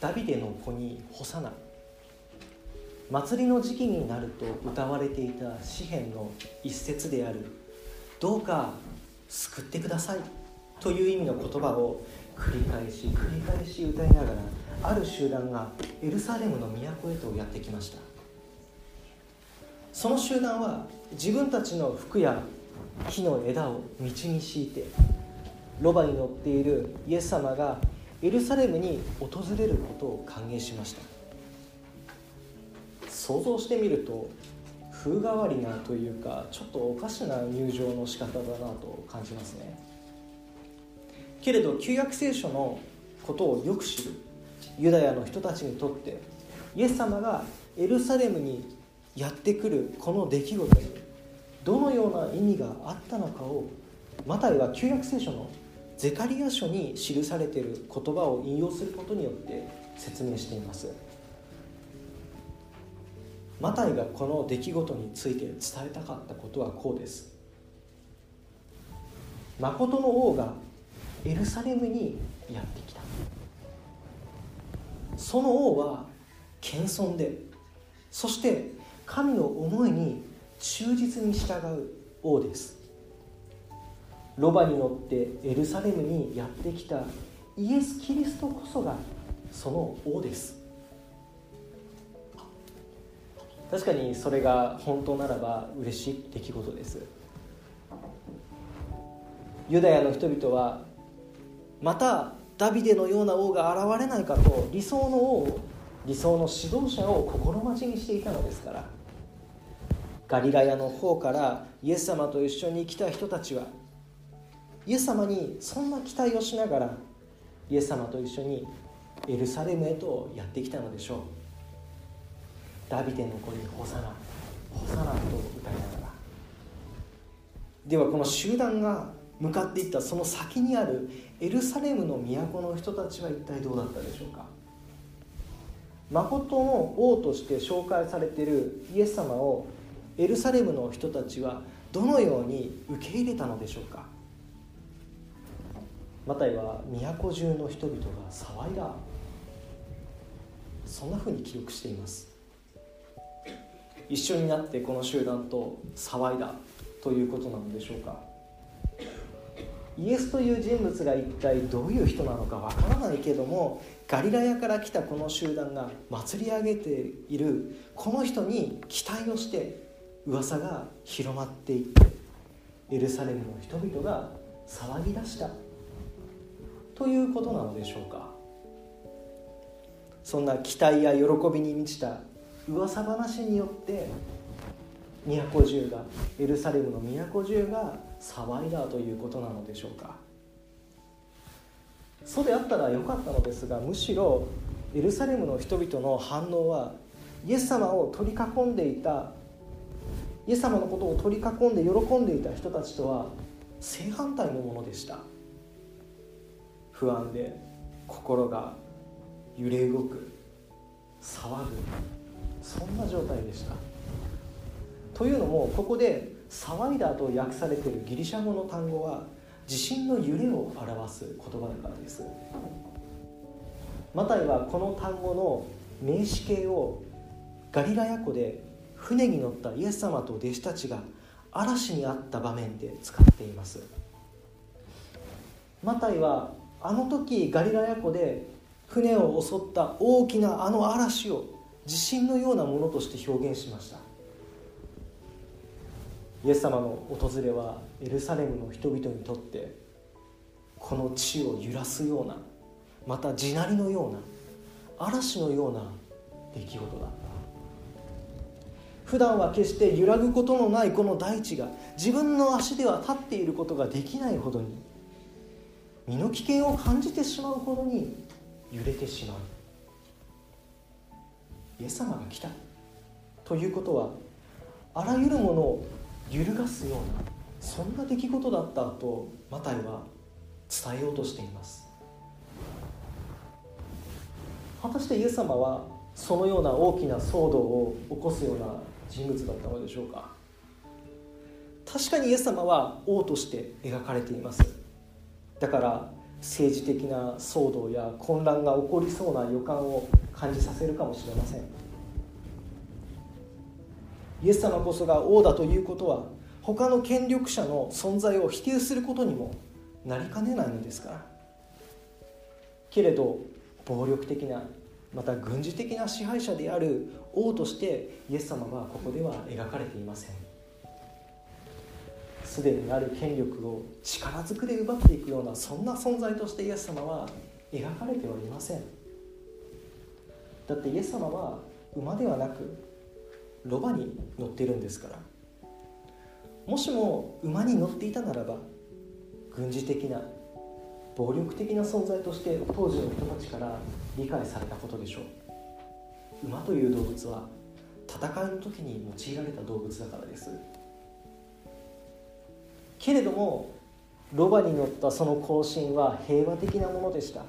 ダビデの子にホサナ祭りの時期になると歌われていた詩篇の一節である「どうか救ってください」という意味の言葉を繰り返し繰り返し歌いながらある集団がエルサレムの都へとやってきました。その集団は自分たちの服や木の枝を道に敷いてロバに乗っているイエス様がエルサレムに訪れることを歓迎しました。想像してみると風変わりなというかちょっとおかしな入場の仕方だなと感じますね。けれど旧約聖書のことをよく知るユダヤの人たちにとってイエス様がエルサレムにやってくるこの出来事にどのような意味があったのかをマタイは旧約聖書のゼカリア書に記されている言葉を引用することによって説明しています。マタイがこの出来事について伝えたかったことはこうです。誠の王がエルサレムにやってきた。その王は謙遜でそして神の思いに忠実に従う王です。ロバに乗ってエルサレムにやってきたイエス・キリストこそがその王です。確かにそれが本当ならば嬉しい出来事です。ユダヤの人々はまたダビデのような王が現れないかと理想の王理想の指導者を心待ちにしていたのですから。ガリラヤの方からイエス様と一緒に来た人たちはイエス様にそんな期待をしながらイエス様と一緒にエルサレムへとやってきたのでしょう。ダビデの子にホサナホサナと歌いながら。ではこの集団が向かっていったその先にあるエルサレムの都の人たちは一体どうだったでしょうか。誠の王として紹介されているイエス様をエルサレムの人たちはどのように受け入れたのでしょうか。マタイは都中の人々が騒いだ。そんなふうに記録しています。一緒になってこの集団と騒いだ。ということなのでしょうか。イエスという人物が一体どういう人なのかわからないけどもガリラヤから来たこの集団が祭り上げている。この人に期待をして噂が広まっていってエルサレムの人々が騒ぎ出した。ということなのでしょうか。そんな期待や喜びに満ちた噂話によって都中がエルサレムの都中が騒いだということなのでしょうか。そうであったらよかったのですがむしろエルサレムの人々の反応はイエス様を取り囲んでいたイエス様のことを取り囲んで喜んでいた人たちとは正反対のものでした。不安で心が揺れ動く騒ぐそんな状態でした。というのもここで「騒いだ」と訳されているギリシャ語の単語は地震の揺れを表す言葉だからです。マタイはこの単語の名詞形をガリラヤ湖で船に乗ったイエス様と弟子たちが嵐にあった場面で使っています。マタイはあの時ガリラヤ湖で船を襲った大きなあの嵐を地震のようなものとして表現しました。イエス様の訪れはエルサレムの人々にとってこの地を揺らすようなまた地鳴りのような嵐のような出来事だった。普段は決して揺らぐことのないこの大地が自分の足では立っていることができないほどに身の危険を感じてしまうほどに揺れてしまう。イエス様が来た。ということはあらゆるものを揺るがすようなそんな出来事だったとマタイは伝えようとしています。果たしてイエス様はそのような大きな騒動を起こすような人物だったのでしょうか。確かにイエス様は王として描かれています。だから政治的な騒動や混乱が起こりそうな予感を感じさせるかもしれません。イエス様こそが王だということは他の権力者の存在を否定することにもなりかねないのですから。けれど暴力的なまた軍事的な支配者である王としてイエス様はここでは描かれていません。すでにある権力を力ずくで奪っていくようなそんな存在としてイエス様は描かれてはいません。だってイエス様は馬ではなくロバに乗っているんですから。もしも馬に乗っていたならば軍事的な暴力的な存在として当時の人たちから理解されたことでしょう。馬という動物は戦いの時に用いられた動物だからです。けれどもロバに乗ったその行進は平和的なものでした。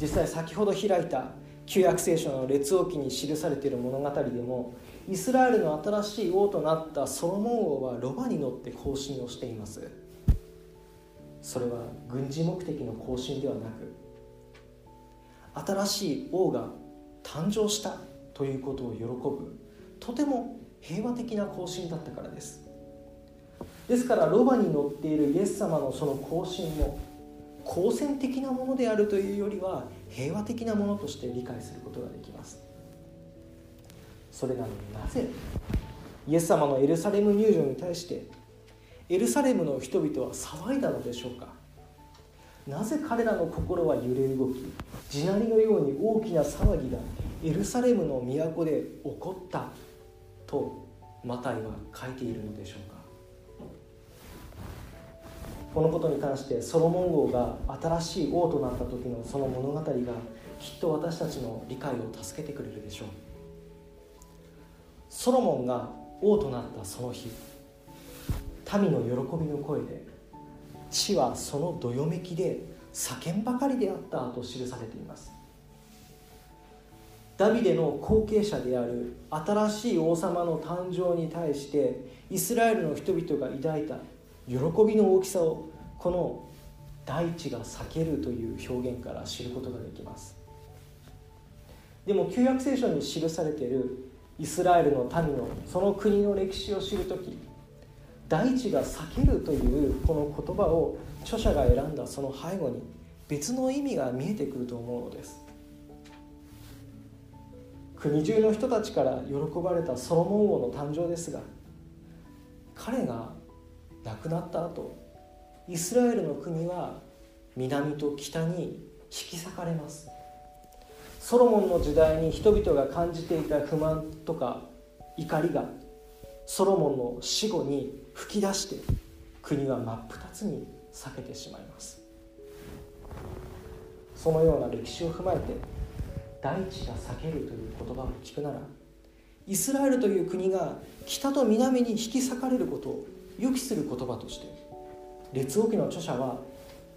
実際先ほど開いた旧約聖書の列王記に記されている物語でもイスラエルの新しい王となったソロモン王はロバに乗って行進をしています。それは軍事目的の行進ではなく新しい王が誕生したということを喜ぶとても平和的な行進だったからです。ですからロバに乗っているイエス様のその行進も好戦的なものであるというよりは平和的なものとして理解することができます。それなのになぜイエス様のエルサレム入場に対してエルサレムの人々は騒いだのでしょうか。なぜ彼らの心は揺れ動き地鳴りのように大きな騒ぎがエルサレムの都で起こったとマタイは書いているのでしょうか。このことに関してソロモン王が新しい王となった時のその物語がきっと私たちの理解を助けてくれるでしょう。ソロモンが王となったその日民の喜びの声で地はそのどよめきで叫んばかりであったと記されています。ダビデの後継者である新しい王様の誕生に対してイスラエルの人々が抱いた喜びの大きさをこの大地が裂けるという表現から知ることができます。でも旧約聖書に記されているイスラエルの民のその国の歴史を知る時大地が裂けるというこの言葉を著者が選んだその背後に別の意味が見えてくると思うのです。国中の人たちから喜ばれたソロモン王の誕生ですが彼が亡くなった後イスラエルの国は南と北に引き裂かれます。ソロモンの時代に人々が感じていた不満とか怒りがソロモンの死後に吹き出して国は真っ二つに裂けてしまいます。そのような歴史を踏まえて大地が裂けるという言葉を聞くならイスラエルという国が北と南に引き裂かれることを予期する言葉として列王記の著者は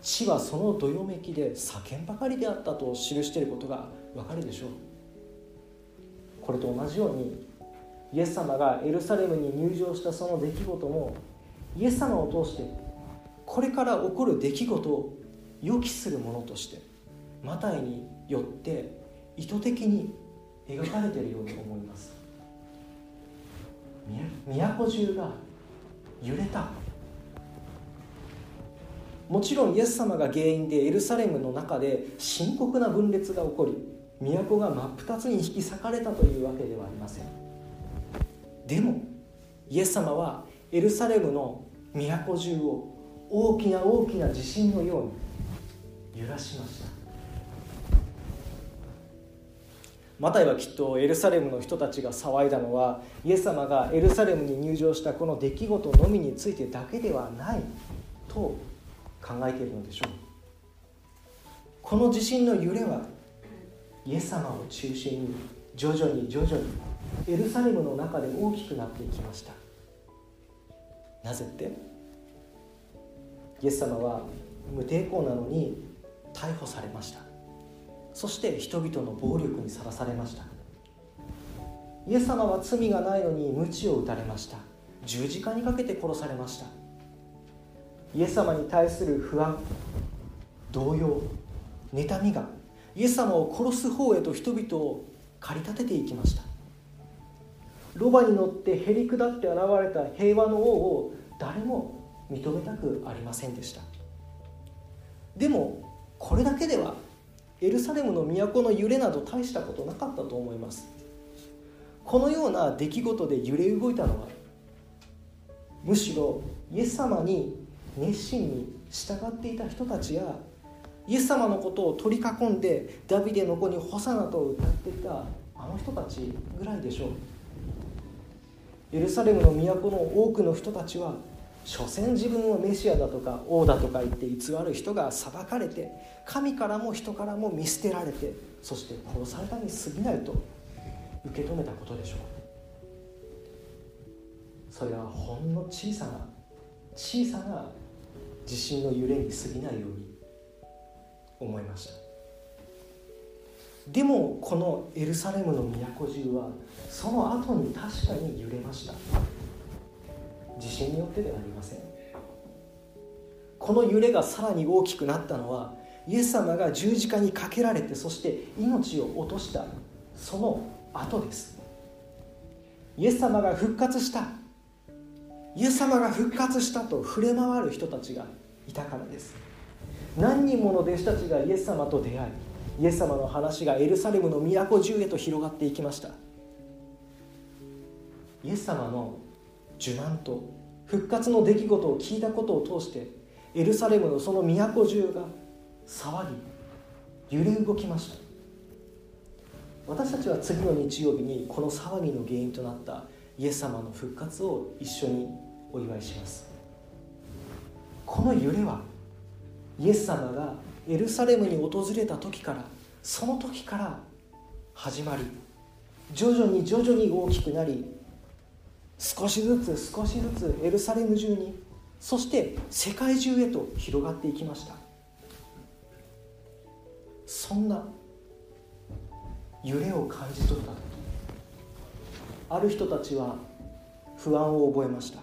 死はそのどよめきで叫んばかりであったと記していることがわかるでしょう。これと同じようにイエス様がエルサレムに入場したその出来事もイエス様を通してこれから起こる出来事を予期するものとしてマタイによって意図的に描かれているように思います。都中が揺れた。もちろんイエス様が原因でエルサレムの中で深刻な分裂が起こり都が真っ二つに引き裂かれたというわけではありません。でもイエス様はエルサレムの都中を大きな大きな地震のように揺らしました。マタイはきっとエルサレムの人たちが騒いだのはイエス様がエルサレムに入場したこの出来事のみについてだけではないと考えているのでしょう。この地震の揺れはイエス様を中心に徐々に徐々にエルサレムの中で大きくなっていきました。なぜってイエス様は無抵抗なのに逮捕されました。そして人々の暴力にさらされました。イエス様は罪がないのに鞭を打たれました。十字架にかけて殺されました。イエス様に対する不安動揺妬みがイエス様を殺す方へと人々を駆り立てていきました。ロバに乗ってへり下って現れた平和の王を誰も認めたくありませんでした。でもこれだけではエルサレムの都の揺れなど大したことなかったと思います。このような出来事で揺れ動いたのはむしろイエス様に熱心に従っていた人たちやイエス様のことを取り囲んでダビデの子にホサナと歌っていたあの人たちぐらいでしょう。エルサレムの都の多くの人たちは所詮自分をメシアだとか王だとか言って偽る人が裁かれて神からも人からも見捨てられてそして殺されたに過ぎないと受け止めたことでしょう。それはほんの小さな小さな地震の揺れに過ぎないように思いました。でもこのエルサレムの都中はその後に確かに揺れました。地震によってではありません。この揺れがさらに大きくなったのはイエス様が十字架にかけられてそして命を落としたその後です。イエス様が復活した。イエス様が復活したと触れ回る人たちがいたからです。何人もの弟子たちがイエス様と出会いイエス様の話がエルサレムの都中へと広がっていきました。イエス様の受難と復活の出来事を聞いたことを通してエルサレムのその都中が騒ぎ揺れ動きました。私たちは次の日曜日にこの騒ぎの原因となったイエス様の復活を一緒にお祝いします。この揺れはイエス様がエルサレムに訪れた時からその時から始まり徐々に徐々に大きくなり少しずつ少しずつエルサレム中にそして世界中へと広がっていきました。そんな揺れを感じ取った時ある人たちは不安を覚えました。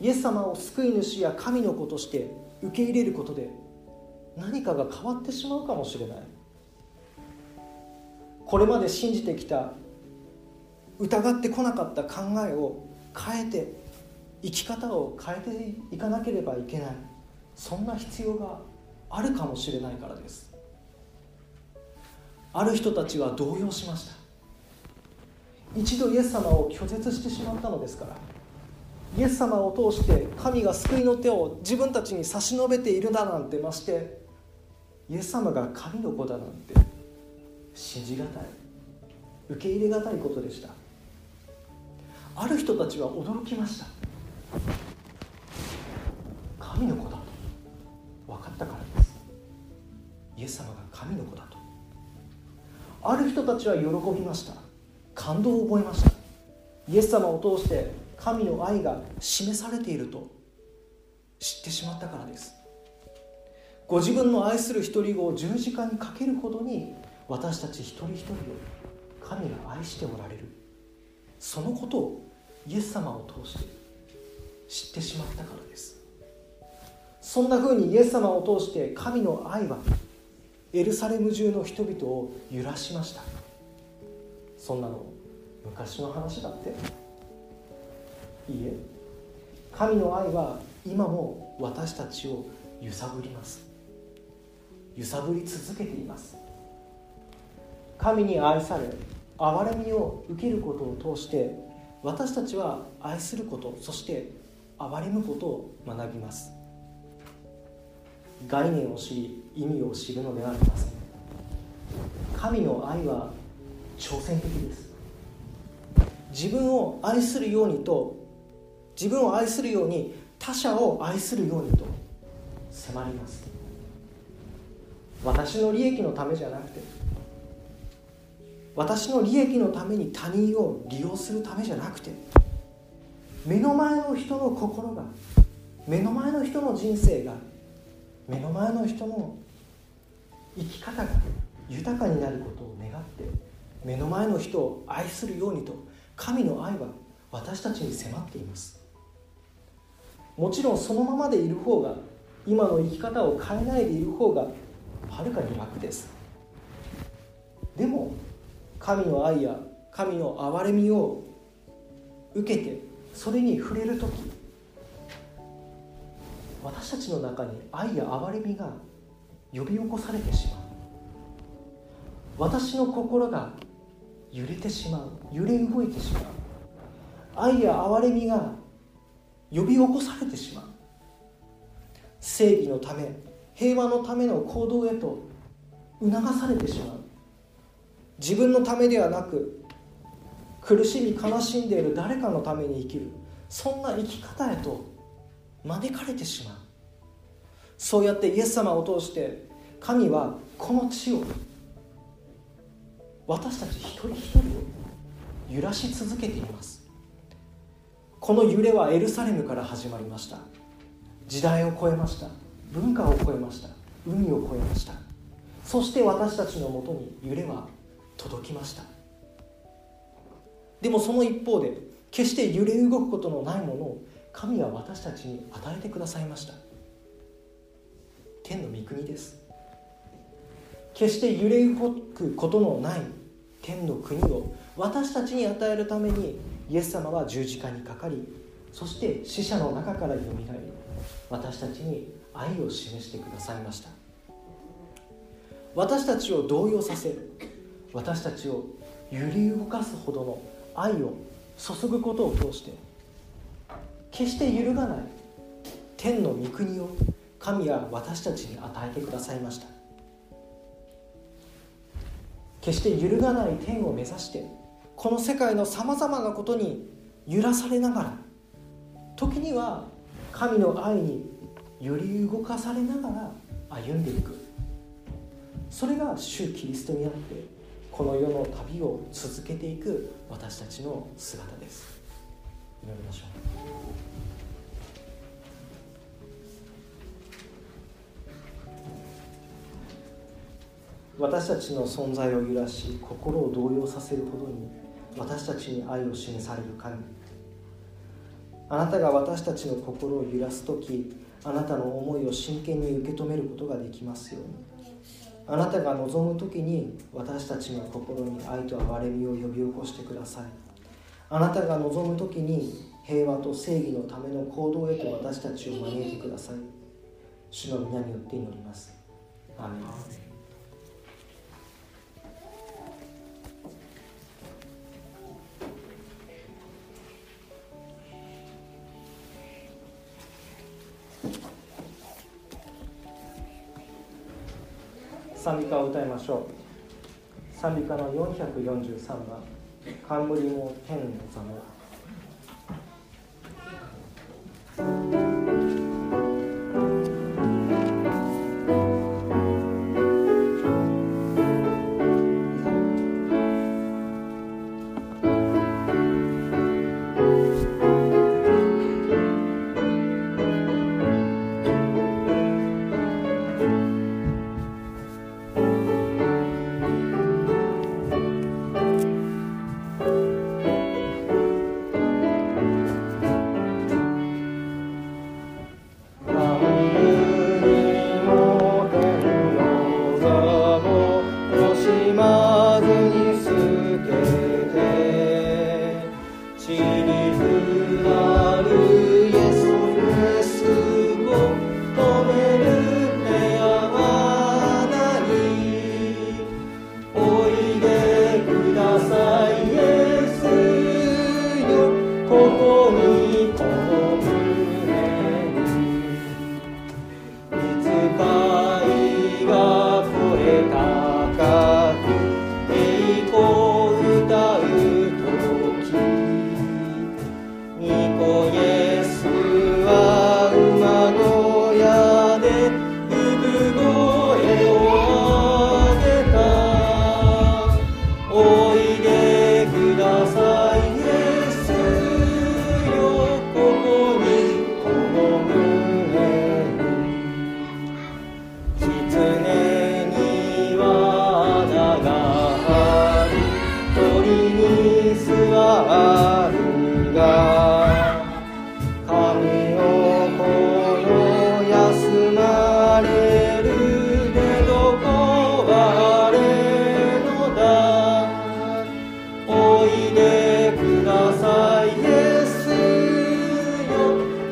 イエス様を救い主や神の子として受け入れることで何かが変わってしまうかもしれない。これまで信じてきた疑ってこなかった考えを変えて生き方を変えていかなければいけない。そんな必要があるかもしれないからです。ある人たちは動揺しました。一度イエス様を拒絶してしまったのですからイエス様を通して神が救いの手を自分たちに差し伸べているだなんてましてイエス様が神の子だなんて信じがたい。受け入れがたいことでした。ある人たちは驚きました。神の子だと分かったからです。イエス様が神の子だと。ある人たちは喜びました。感動を覚えました。イエス様を通して神の愛が示されていると知ってしまったからです。ご自分の愛する一人子を十字架にかけるほどに私たち一人一人を神が愛しておられる。そのことをイエス様を通して知ってしまったからです。そんなふうにイエス様を通して神の愛はエルサレム中の人々を揺らしました。そんなの昔の話だって。いいえ。神の愛は今も私たちを揺さぶります。揺さぶり続けています。神に愛され憐れみを受けることを通して私たちは愛することそして憐れむことを学びます。概念を知り意味を知るのではありません。神の愛は挑戦的です。自分を愛するようにと自分を愛するように他者を愛するようにと迫ります。私の利益のためじゃなくて私の利益のために他人を利用するためじゃなくて目の前の人の心が目の前の人の人生が目の前の人の生き方が豊かになることを願って目の前の人を愛するようにと神の愛は私たちに迫っています。もちろんそのままでいる方が今の生き方を変えないでいる方がはるかに楽です。でも神の愛や神の憐れみを受けてそれに触れる時私たちの中に愛や憐れみが呼び起こされてしまう。私の心が揺れてしまう。揺れ動いてしまう。愛や憐れみが呼び起こされてしまう。正義のため平和のための行動へと促されてしまう。自分のためではなく苦しみ悲しんでいる誰かのために生きる。そんな生き方へと招かれてしまう。そうやってイエス様を通して神はこの地を私たち一人一人を揺らし続けています。この揺れはエルサレムから始まりました。時代を超えました。文化を超えました。海を超えました。そして私たちのもとに揺れは届きました。でもその一方で決して揺れ動くことのないものを神は私たちに与えてくださいました。天の御国です。決して揺れ動くことのない天の国を私たちに与えるためにイエス様は十字架にかかりそして死者の中からよみがえり私たちに愛を示してくださいました。私たちを動揺させ私たちを揺り動かすほどの愛を注ぐことを通して決して揺るがない天の御国を神は私たちに与えてくださいました。決して揺るがない天を目指してこの世界のさまざまなことに揺らされながら時には神の愛に揺り動かされながら歩んでいく。それが主キリストにあってこの世の旅を続けていく私たちの姿です。祈りましょう。私たちの存在を揺らし心を動揺させるほどに私たちに愛を示される神。あなたが私たちの心を揺らす時あなたの思いを真剣に受け止めることができますように。あなたが望む時に私たちの心に愛と憐れみを呼び起こしてください。あなたが望む時に平和と正義のための行動へと私たちを招いてください。主の皆によって祈ります。アメ賛美歌を歌いましょう。賛美歌の443番「冠も天の座も」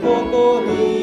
poco